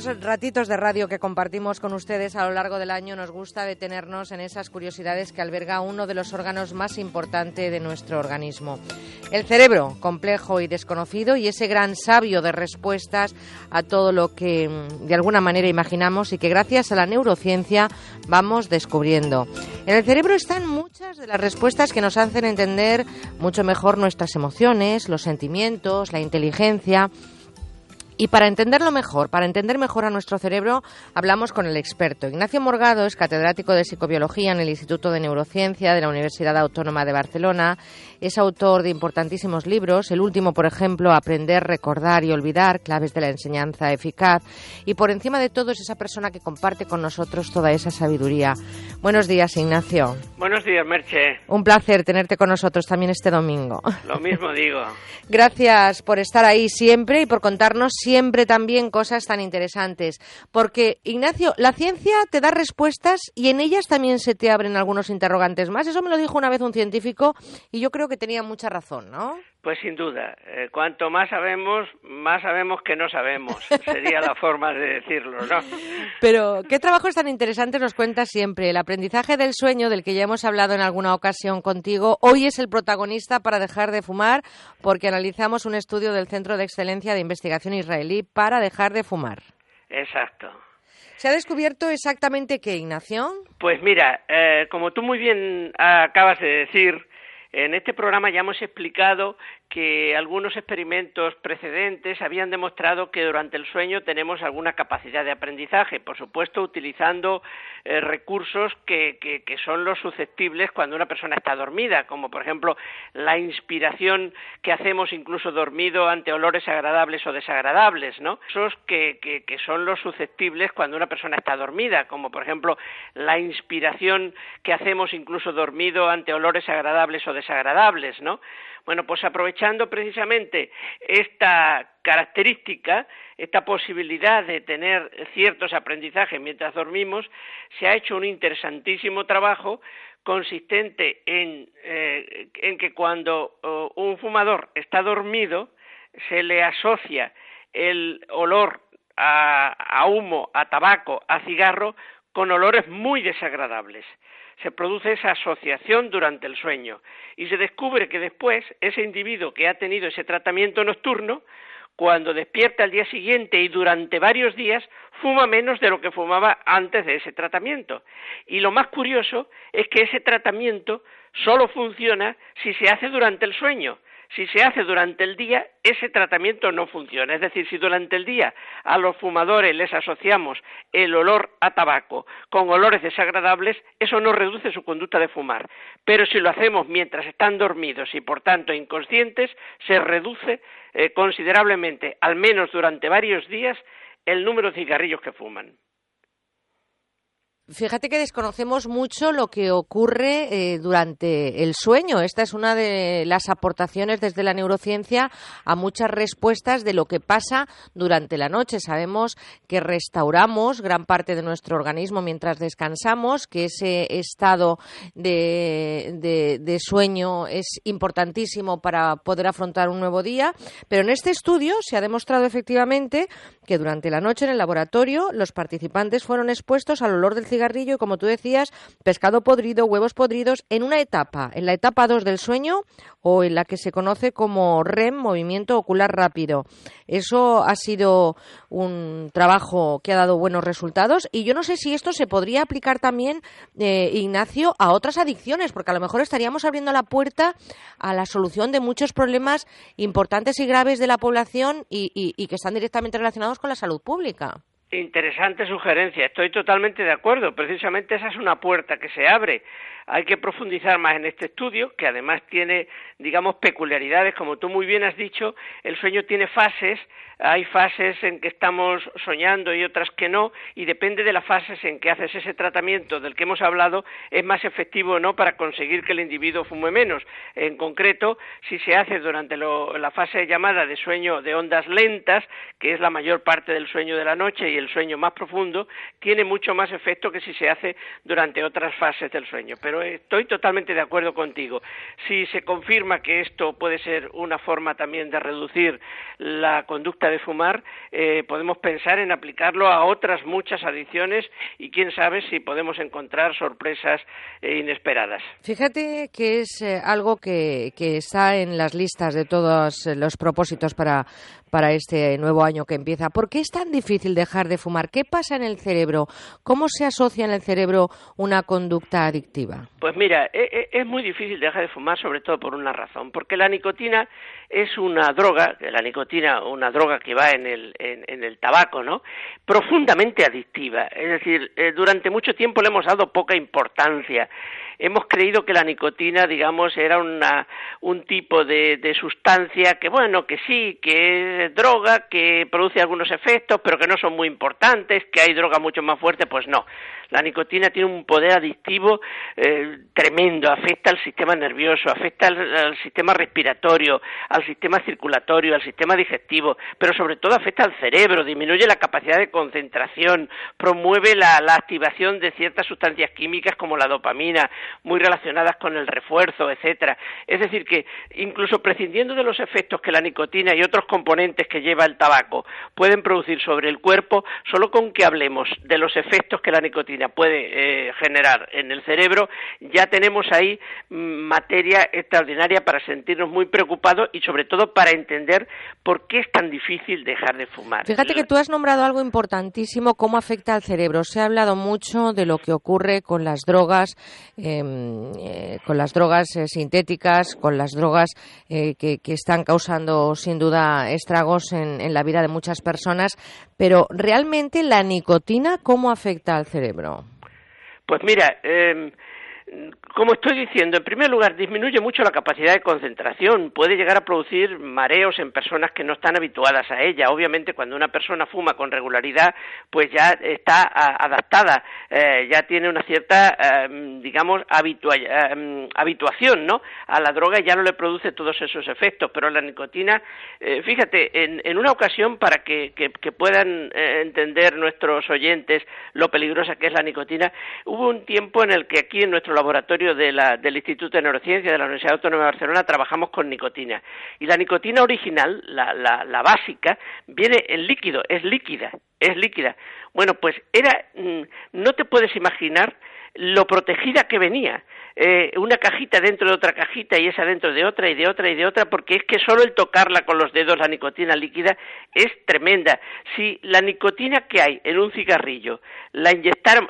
estos ratitos de radio que compartimos con ustedes a lo largo del año nos gusta detenernos en esas curiosidades que alberga uno de los órganos más importantes de nuestro organismo. El cerebro, complejo y desconocido, y ese gran sabio de respuestas a todo lo que mm, de alguna manera imaginamos y que gracias a la neurociencia vamos descubriendo. En el cerebro están muchas de las respuestas que nos hacen entender mucho mejor nuestras emociones, los sentimientos, la inteligencia, y para entenderlo mejor, para entender mejor a nuestro cerebro, hablamos con el experto. Ignacio Morgado es catedrático de psicobiología en el Instituto de Neurociencia de la Universidad Autónoma de Barcelona. Es autor de importantísimos libros, el último, por ejemplo, Aprender, Recordar y Olvidar, claves de la enseñanza eficaz. Y por encima de todo es esa persona que comparte con nosotros toda esa sabiduría. Buenos días, Ignacio. Buenos días, Merche. Un placer tenerte con nosotros también este domingo. Lo mismo digo. Gracias por estar ahí siempre y por contarnos siempre también cosas tan interesantes. Porque, Ignacio, la ciencia te da respuestas y en ellas también se te abren algunos interrogantes más. Eso me lo dijo una vez un científico y yo creo que tenía mucha razón, ¿no? Pues sin duda. Eh, cuanto más sabemos, más sabemos que no sabemos. Sería la forma de decirlo, ¿no? Pero, ¿qué trabajos tan interesantes nos cuentas siempre? El aprendizaje del sueño, del que ya hemos hablado en alguna ocasión contigo, hoy es el protagonista para dejar de fumar, porque analizamos un estudio del Centro de Excelencia de Investigación Israelí para dejar de fumar. Exacto. ¿Se ha descubierto exactamente qué, Ignacio? Pues mira, eh, como tú muy bien acabas de decir, en este programa ya hemos explicado que algunos experimentos precedentes habían demostrado que durante el sueño tenemos alguna capacidad de aprendizaje, por supuesto utilizando eh, recursos que, que, son los susceptibles cuando una persona está dormida, como por ejemplo la inspiración que hacemos incluso dormido ante olores agradables o desagradables, ¿no? Esos que, que son los susceptibles cuando una persona está dormida, como por ejemplo la inspiración que hacemos incluso dormido ante olores agradables o desagradables, ¿no? Bueno, pues aprovechando precisamente esta característica, esta posibilidad de tener ciertos aprendizajes mientras dormimos, se ha hecho un interesantísimo trabajo consistente en, eh, que cuando un fumador está dormido, se le asocia el olor a humo, a tabaco, a cigarro, con olores muy desagradables se produce esa asociación durante el sueño y se descubre que después ese individuo que ha tenido ese tratamiento nocturno, cuando despierta al día siguiente y durante varios días, fuma menos de lo que fumaba antes de ese tratamiento. Y lo más curioso es que ese tratamiento solo funciona si se hace durante el sueño. Si se hace durante el día, ese tratamiento no funciona. Es decir, si durante el día a los fumadores les asociamos el olor a tabaco con olores desagradables, eso no reduce su conducta de fumar. Pero si lo hacemos mientras están dormidos y por tanto inconscientes, se reduce eh, considerablemente, al menos durante varios días, el número de cigarrillos que fuman. Fíjate que desconocemos mucho lo que ocurre eh, durante el sueño. Esta es una de las aportaciones desde la neurociencia a muchas respuestas de lo que pasa durante la noche. Sabemos que restauramos gran parte de nuestro organismo mientras descansamos, que ese estado de, de sueño es importantísimo para poder afrontar un nuevo día. Pero en este estudio se ha demostrado efectivamente que durante la noche en el laboratorio los participantes fueron expuestos al olor del cigarrillo y, como tú decías, pescado podrido, huevos podridos, en una etapa, en la etapa 2 del sueño o en la que se conoce como REM, movimiento ocular rápido. Eso ha sido un trabajo que ha dado buenos resultados y yo no sé si esto se podría aplicar también, eh, Ignacio, a otras adicciones, porque a lo mejor estaríamos abriendo la puerta a la solución de muchos problemas importantes y graves de la población y que están directamente relacionados con la salud pública. Interesante sugerencia, estoy totalmente de acuerdo. Precisamente esa es una puerta que se abre. Hay que profundizar más en este estudio, que además tiene, digamos, peculiaridades. Como tú muy bien has dicho, el sueño tiene fases. Hay fases en que estamos soñando y otras que no, y depende de las fases en que haces ese tratamiento del que hemos hablado, es más efectivo o no para conseguir que el individuo fume menos. En concreto, si se hace durante la fase llamada de sueño de ondas lentas, que es la mayor parte del sueño de la noche y el sueño más profundo, tiene mucho más efecto que si se hace durante otras fases del sueño. Pero estoy totalmente de acuerdo contigo. Si se confirma que esto puede ser una forma también de reducir la conducta de fumar, eh, podemos pensar en aplicarlo a otras muchas adicciones y quién sabe si podemos encontrar sorpresas eh, inesperadas. Fíjate que es eh, algo que está en las listas de todos los propósitos para, para este nuevo año que empieza. ¿Por qué es tan difícil dejar de fumar? ¿Qué pasa en el cerebro? ¿Cómo se asocia en el cerebro una conducta adictiva? Pues mira, e, e, es muy difícil dejar de fumar sobre todo por una razón, porque la nicotina es una droga, la nicotina, una droga que va en el, en, el tabaco, ¿no? Profundamente adictiva. Es decir, eh, durante mucho tiempo le hemos dado poca importancia hemos creído que la nicotina, digamos, era una, un tipo de, de, sustancia que, bueno, que sí, que es droga, que produce algunos efectos, pero que no son muy importantes, que hay droga mucho más fuerte, pues no. La nicotina tiene un poder adictivo eh, tremendo, afecta al sistema nervioso, afecta al, sistema respiratorio, al sistema circulatorio, al sistema digestivo, pero sobre todo afecta al cerebro, disminuye la capacidad de concentración, promueve la, la activación de ciertas sustancias químicas como la dopamina, muy relacionadas con el refuerzo, etcétera. Es decir, que incluso prescindiendo de los efectos que la nicotina y otros componentes que lleva el tabaco pueden producir sobre el cuerpo, solo con que hablemos de los efectos que la nicotina puede eh, generar en el cerebro, ya tenemos ahí mm, materia extraordinaria para sentirnos muy preocupados y sobre todo para entender por qué es tan difícil dejar de fumar. Fíjate que tú has nombrado algo importantísimo, cómo afecta al cerebro. Se ha hablado mucho de lo que ocurre con las drogas. Em, eh, con las drogas eh, sintéticas, con las drogas que, que, están causando sin duda estragos en, en la vida de muchas personas, pero realmente la nicotina, ¿cómo afecta al cerebro? Pues mira, eh, como estoy diciendo, en primer lugar, disminuye mucho la capacidad de concentración, puede llegar a producir mareos en personas que no están habituadas a ella. Obviamente, cuando una persona fuma con regularidad, pues ya está adaptada, eh, ya tiene una cierta, em, digamos, em, habituación, ¿no? A la droga y ya no le produce todos esos efectos. Pero la nicotina, eh, fíjate, en, una ocasión, para que, puedan eh, entender nuestros oyentes lo peligrosa que es la nicotina, hubo un tiempo en el que aquí en nuestro laboratorio del Instituto de Neurociencia de la Universidad Autónoma de Barcelona trabajamos con nicotina. Y la nicotina original, la, la, básica, viene en líquido, es líquida, es líquida. Bueno, pues era, mm, no te puedes imaginar lo protegida que venía. Eh, una cajita dentro de otra cajita y esa dentro de otra y de otra y de otra, porque es que solo el tocarla con los dedos, la nicotina líquida, es tremenda. Si la nicotina que hay en un cigarrillo la,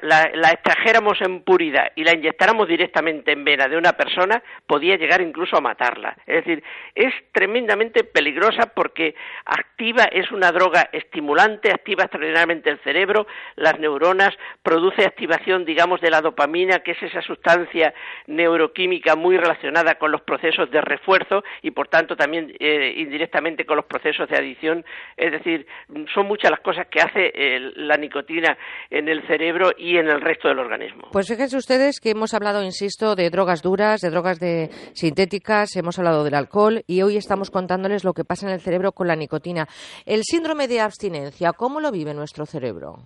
la, la extrajéramos en puridad y la inyectáramos directamente en vena de una persona, podía llegar incluso a matarla. Es decir, es tremendamente peligrosa porque activa, es una droga estimulante, activa extraordinariamente el cerebro, las neuronas, produce activación, digamos, de la dopamina, que es esa sustancia neuroquímica muy relacionada con los procesos de refuerzo y por tanto también eh, indirectamente con los procesos de adicción. Es decir, son muchas las cosas que hace la nicotina en el cerebro y en el resto del organismo. Pues fíjense ustedes que hemos hablado, insisto, de drogas duras, de drogas de sintéticas, hemos hablado del alcohol y hoy estamos contándoles lo que pasa en el cerebro con la nicotina. El síndrome de abstinencia, ¿cómo lo vive nuestro cerebro?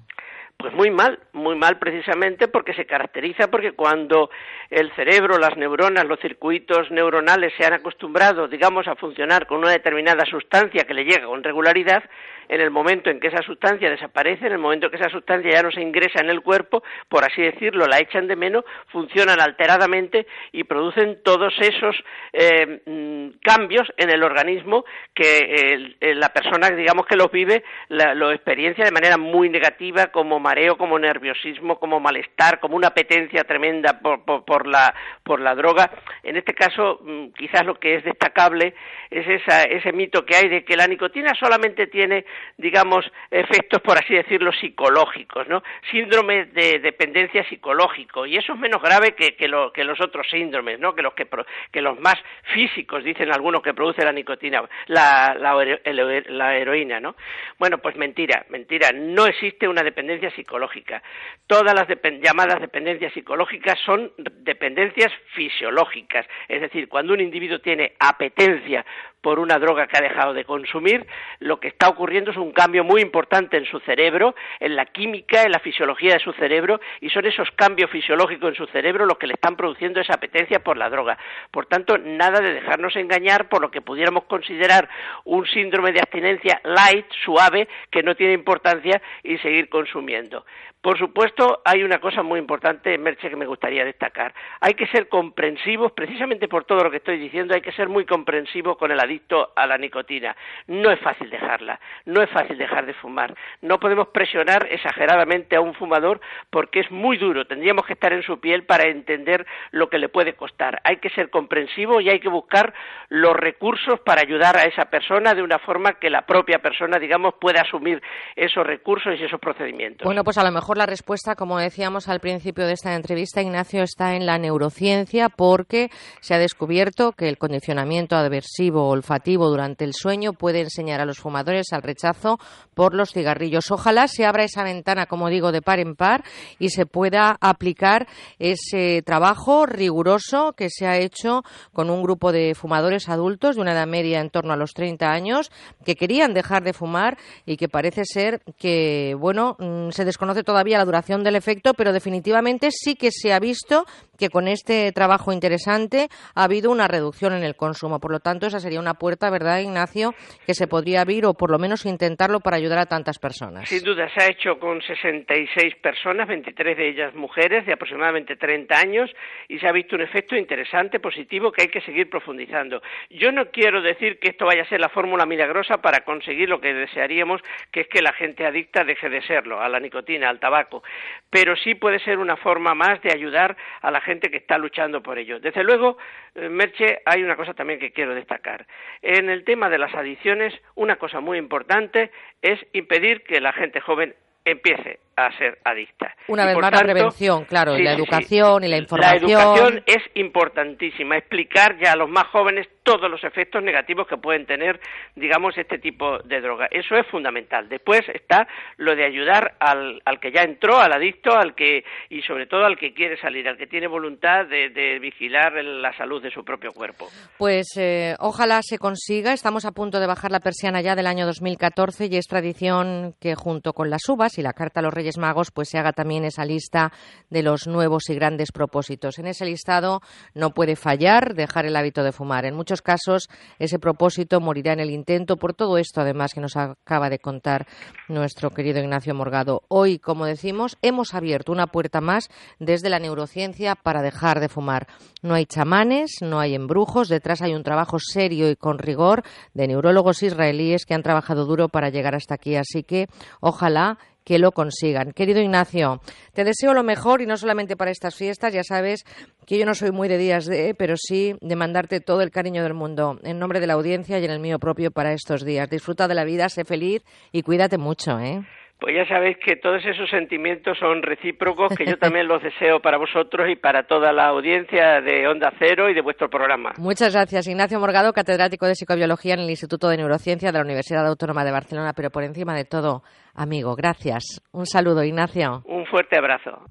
Pues muy mal, muy mal precisamente porque se caracteriza porque cuando el cerebro, las neuronas, los circuitos neuronales se han acostumbrado, digamos, a funcionar con una determinada sustancia que le llega con regularidad, en el momento en que esa sustancia desaparece, en el momento en que esa sustancia ya no se ingresa en el cuerpo, por así decirlo, la echan de menos, funcionan alteradamente y producen todos esos eh, mm, cambios en el organismo que la persona, digamos, que los vive, lo experiencia de manera muy negativa, como mareo, como nerviosismo, como malestar, como una apetencia tremenda por, por, la, por la droga. En este caso, mm, quizás lo que es destacable es esa, ese mito que hay de que la nicotina solamente tiene digamos, efectos, por así decirlo, psicológicos, ¿no? Síndrome de dependencia psicológico, y eso es menos grave que, que, los otros síndromes, ¿no? Que los, que, que los más físicos, dicen algunos, que produce la nicotina, la, la, heroína, ¿no? Bueno, pues mentira, mentira, no existe una dependencia psicológica. Todas las llamadas dependencias psicológicas son dependencias fisiológicas, es decir, cuando un individuo tiene apetencia por una droga que ha dejado de consumir, lo que está ocurriendo es un cambio muy importante en su cerebro, en la química, en la fisiología de su cerebro, y son esos cambios fisiológicos en su cerebro los que le están produciendo esa apetencia por la droga. Por tanto, nada de dejarnos engañar por lo que pudiéramos considerar un síndrome de abstinencia light, suave, que no tiene importancia y seguir consumiendo. Por supuesto, hay una cosa muy importante, Merche, que me gustaría destacar. Hay que ser comprensivos, precisamente por todo lo que estoy diciendo, hay que ser muy comprensivos con el adicto a la nicotina. No es fácil dejarla, no es fácil dejar de fumar. No podemos presionar exageradamente a un fumador porque es muy duro. Tendríamos que estar en su piel para entender lo que le puede costar. Hay que ser comprensivos y hay que buscar los recursos para ayudar a esa persona de una forma que la propia persona, digamos, pueda asumir esos recursos y esos procedimientos. Bueno, pues a lo mejor la respuesta, como decíamos al principio de esta entrevista, Ignacio, está en la neurociencia porque se ha descubierto que el condicionamiento aversivo olfativo durante el sueño puede enseñar a los fumadores al rechazo por los cigarrillos. Ojalá se abra esa ventana, como digo, de par en par y se pueda aplicar ese trabajo riguroso que se ha hecho con un grupo de fumadores adultos de una edad media en torno a los 30 años que querían dejar de fumar y que parece ser que, bueno, mm, se desconoce todavía la duración del efecto, pero definitivamente sí que se ha visto que con este trabajo interesante ha habido una reducción en el consumo. Por lo tanto, esa sería una puerta, ¿verdad, Ignacio?, que se podría abrir o por lo menos intentarlo para ayudar a tantas personas. Sin duda, se ha hecho con 66 personas, 23 de ellas mujeres de aproximadamente 30 años y se ha visto un efecto interesante, positivo, que hay que seguir profundizando. Yo no quiero decir que esto vaya a ser la fórmula milagrosa para conseguir lo que desearíamos, que es que la gente adicta deje de serlo, a la nicotina, al tabaco, pero sí puede ser una forma más de ayudar a la gente que está luchando por ello. Desde luego, eh, Merche, hay una cosa también que quiero destacar. En el tema de las adicciones, una cosa muy importante es impedir que la gente joven empiece a ser adicta. Una vez más la prevención, claro, y la educación y la información. La educación es importantísima, explicar ya a los más jóvenes todos los efectos negativos que pueden tener, digamos, este tipo de droga. Eso es fundamental. Después está lo de ayudar al, al que ya entró, al adicto, al que y sobre todo al que quiere salir, al que tiene voluntad de, de vigilar la salud de su propio cuerpo. Pues eh, ojalá se consiga. Estamos a punto de bajar la persiana ya del año 2014 y es tradición que junto con las uvas y la carta a los Magos, pues se haga también esa lista de los nuevos y grandes propósitos. En ese listado no puede fallar dejar el hábito de fumar. En muchos casos ese propósito morirá en el intento por todo esto, además, que nos acaba de contar nuestro querido Ignacio Morgado. Hoy, como decimos, hemos abierto una puerta más desde la neurociencia para dejar de fumar. No hay chamanes, no hay embrujos, detrás hay un trabajo serio y con rigor de neurólogos israelíes que han trabajado duro para llegar hasta aquí. Así que ojalá que lo consigan. Querido Ignacio, te deseo lo mejor y no solamente para estas fiestas, ya sabes que yo no soy muy de días de, pero sí de mandarte todo el cariño del mundo, en nombre de la audiencia y en el mío propio para estos días. Disfruta de la vida, sé feliz y cuídate mucho, ¿eh? Pues ya sabéis que todos esos sentimientos son recíprocos, que yo también los deseo para vosotros y para toda la audiencia de Onda Cero y de vuestro programa. Muchas gracias, Ignacio Morgado, catedrático de Psicobiología en el Instituto de Neurociencia de la Universidad Autónoma de Barcelona, pero por encima de todo, amigo, gracias. Un saludo, Ignacio. Un fuerte abrazo.